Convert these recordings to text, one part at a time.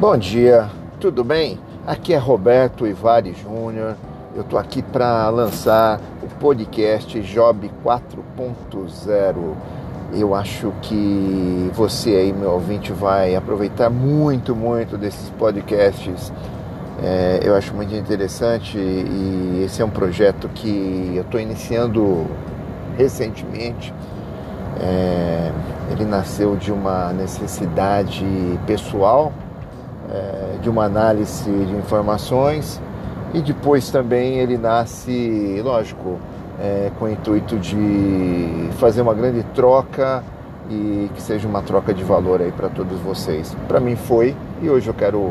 Bom dia, tudo bem? Aqui é Roberto Ivari Júnior. Eu estou aqui para lançar o podcast Job 4.0. Eu acho que você aí, meu ouvinte, vai aproveitar muito, muito desses podcasts. É, eu acho muito interessante e esse é um projeto que eu estou iniciando recentemente. É, ele nasceu de uma necessidade pessoal é, de uma análise de informações e depois também ele nasce, lógico, é, com o intuito de fazer uma grande troca e que seja uma troca de valor aí para todos vocês. Para mim foi e hoje eu quero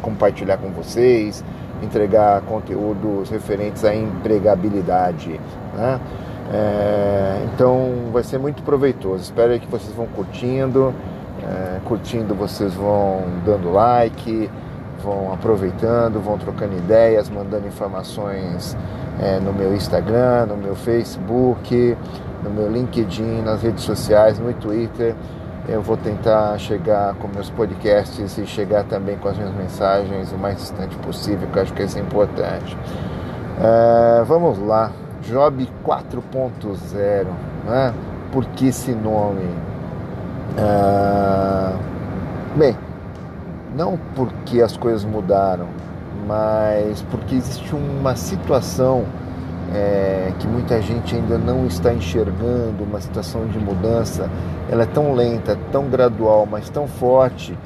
compartilhar com vocês, entregar conteúdos referentes à empregabilidade. Né? É, então vai ser muito proveitoso. Espero que vocês vão curtindo é, curtindo, vocês vão dando like, vão aproveitando, vão trocando ideias, mandando informações é, no meu Instagram, no meu Facebook, no meu LinkedIn, nas redes sociais, no Twitter. Eu vou tentar chegar com meus podcasts e chegar também com as minhas mensagens o mais distante possível, que eu acho que isso é importante. É, vamos lá, Job 4.0, né? Por que esse nome? Ah, bem, não porque as coisas mudaram, mas porque existe uma situação é, que muita gente ainda não está enxergando, uma situação de mudança. Ela é tão lenta, tão gradual, mas tão forte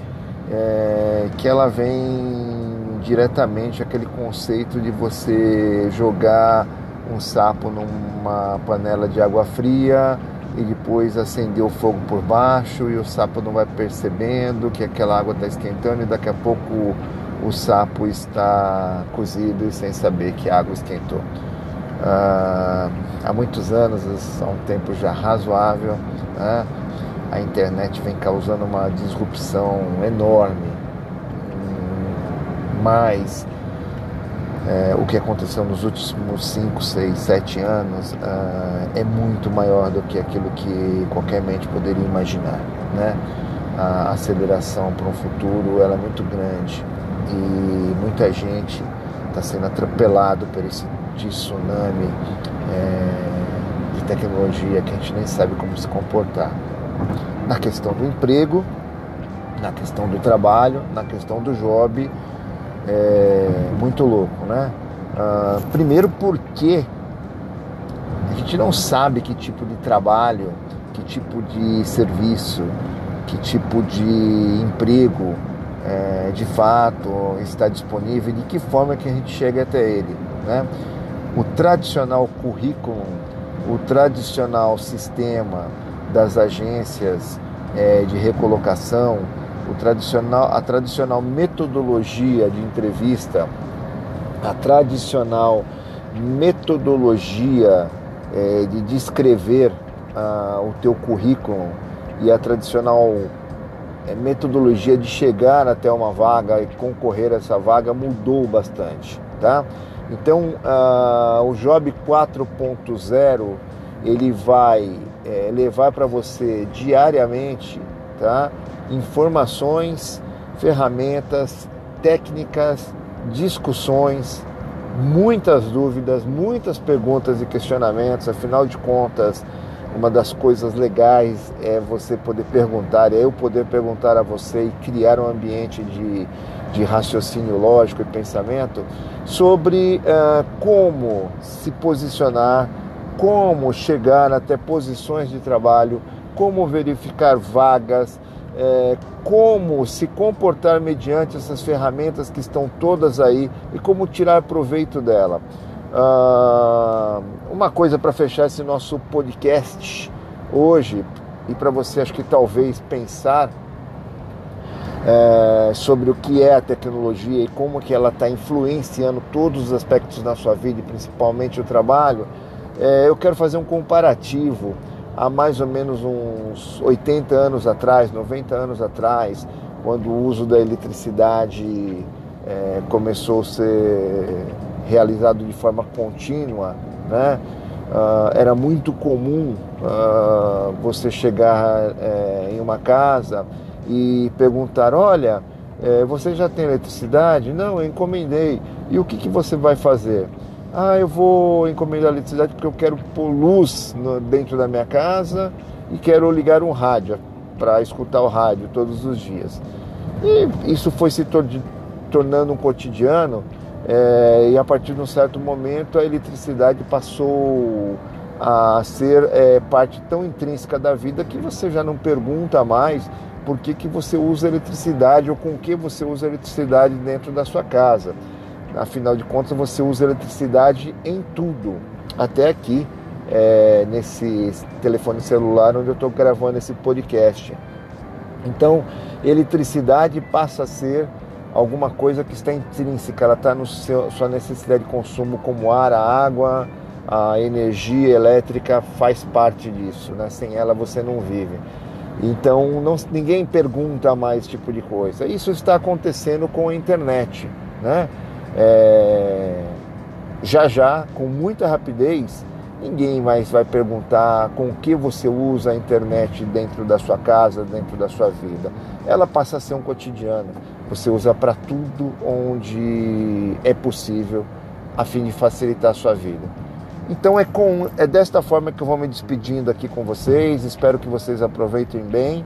é, que ela vem diretamente aquele conceito de você jogar um sapo numa panela de água fria e depois acender o fogo por baixo e o sapo não vai percebendo que aquela água está esquentando e daqui a pouco o, sapo está cozido e sem saber que a água esquentou. Ah, há muitos anos, há um tempo já razoável, né, a internet vem causando uma disrupção enorme, mas é, o que aconteceu nos últimos 5, 6, 7 anos uh, é muito maior do que aquilo que qualquer mente poderia imaginar. Né? A aceleração para um futuro ela é muito grande e muita gente está sendo atropelado por esse tsunami é, de tecnologia que a gente nem sabe como se comportar. Na questão do emprego, na questão do trabalho, na questão do job, é muito louco, né? Uh, primeiro porque a gente não sabe que tipo de trabalho, que tipo de serviço, que tipo de emprego é, de fato está disponível e de que forma que a gente chega até ele, né? O tradicional currículo, o tradicional sistema das agências é, de recolocação, tradicional, a tradicional metodologia de entrevista, a tradicional metodologia é, de descrever ah, o teu currículo e a tradicional é, metodologia de chegar até uma vaga e concorrer a essa vaga mudou bastante, tá? Então, ah, o Job 4.0 ele vai é, levar para você diariamente, tá? informações, ferramentas, técnicas, discussões, muitas dúvidas, muitas perguntas e questionamentos. Afinal de contas, uma das coisas legais é você poder perguntar, é eu poder perguntar a você e criar um ambiente de, de raciocínio lógico e pensamento sobre uh, como se posicionar, como chegar até posições de trabalho, como verificar vagas, é, como se comportar mediante essas ferramentas que estão todas aí e como tirar proveito dela. Ah, uma coisa para fechar esse nosso podcast hoje e para você acho que talvez pensar é, sobre o que é a tecnologia e como que ela está influenciando todos os aspectos da sua vida e principalmente o trabalho, é, eu quero fazer um comparativo há mais ou menos uns 80 anos atrás, 90 anos atrás, quando o uso da eletricidade é, começou a ser realizado de forma contínua, né? Uh, era muito comum uh, você chegar uh, em uma casa e perguntar: olha, É, você já tem eletricidade? Não, eu encomendei. E o que, que você vai fazer? Ah, eu vou encomendar eletricidade porque eu quero pôr luz no, dentro da minha casa e quero ligar um rádio para escutar o rádio todos os dias. E isso foi se tor tornando um cotidiano é, e a partir de um certo momento a eletricidade passou a ser é, parte tão intrínseca da vida que você já não pergunta mais por que, que você usa eletricidade ou com que você usa eletricidade dentro da sua casa. Afinal de contas, você usa eletricidade em tudo, até aqui, é, nesse telefone celular onde eu estou gravando esse podcast. Então, eletricidade passa a ser alguma coisa que está intrínseca, ela está na sua necessidade de consumo, como ar, a água, a energia elétrica faz parte disso, né? sem ela você não vive. Então não, ninguém pergunta mais esse tipo de coisa. Isso está acontecendo com a internet. Né? É, já já, com muita rapidez, ninguém mais vai perguntar com que você usa a internet dentro da sua casa, dentro da sua vida. Ela passa a ser um cotidiano. Você usa para tudo onde é possível, a fim de facilitar a sua vida. Então é, com, é desta forma que eu vou me despedindo aqui com vocês. Espero que vocês aproveitem bem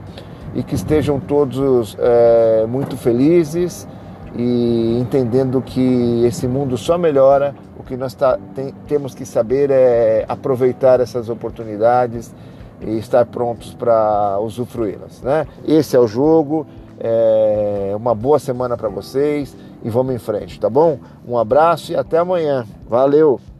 e que estejam todos é, muito felizes e entendendo que esse mundo só melhora. O que nós tá, tem, temos que saber é aproveitar essas oportunidades e estar prontos para usufruí-las. Né? Esse é o jogo. É uma boa semana para vocês e vamos em frente, tá bom? Um abraço e até amanhã. Valeu!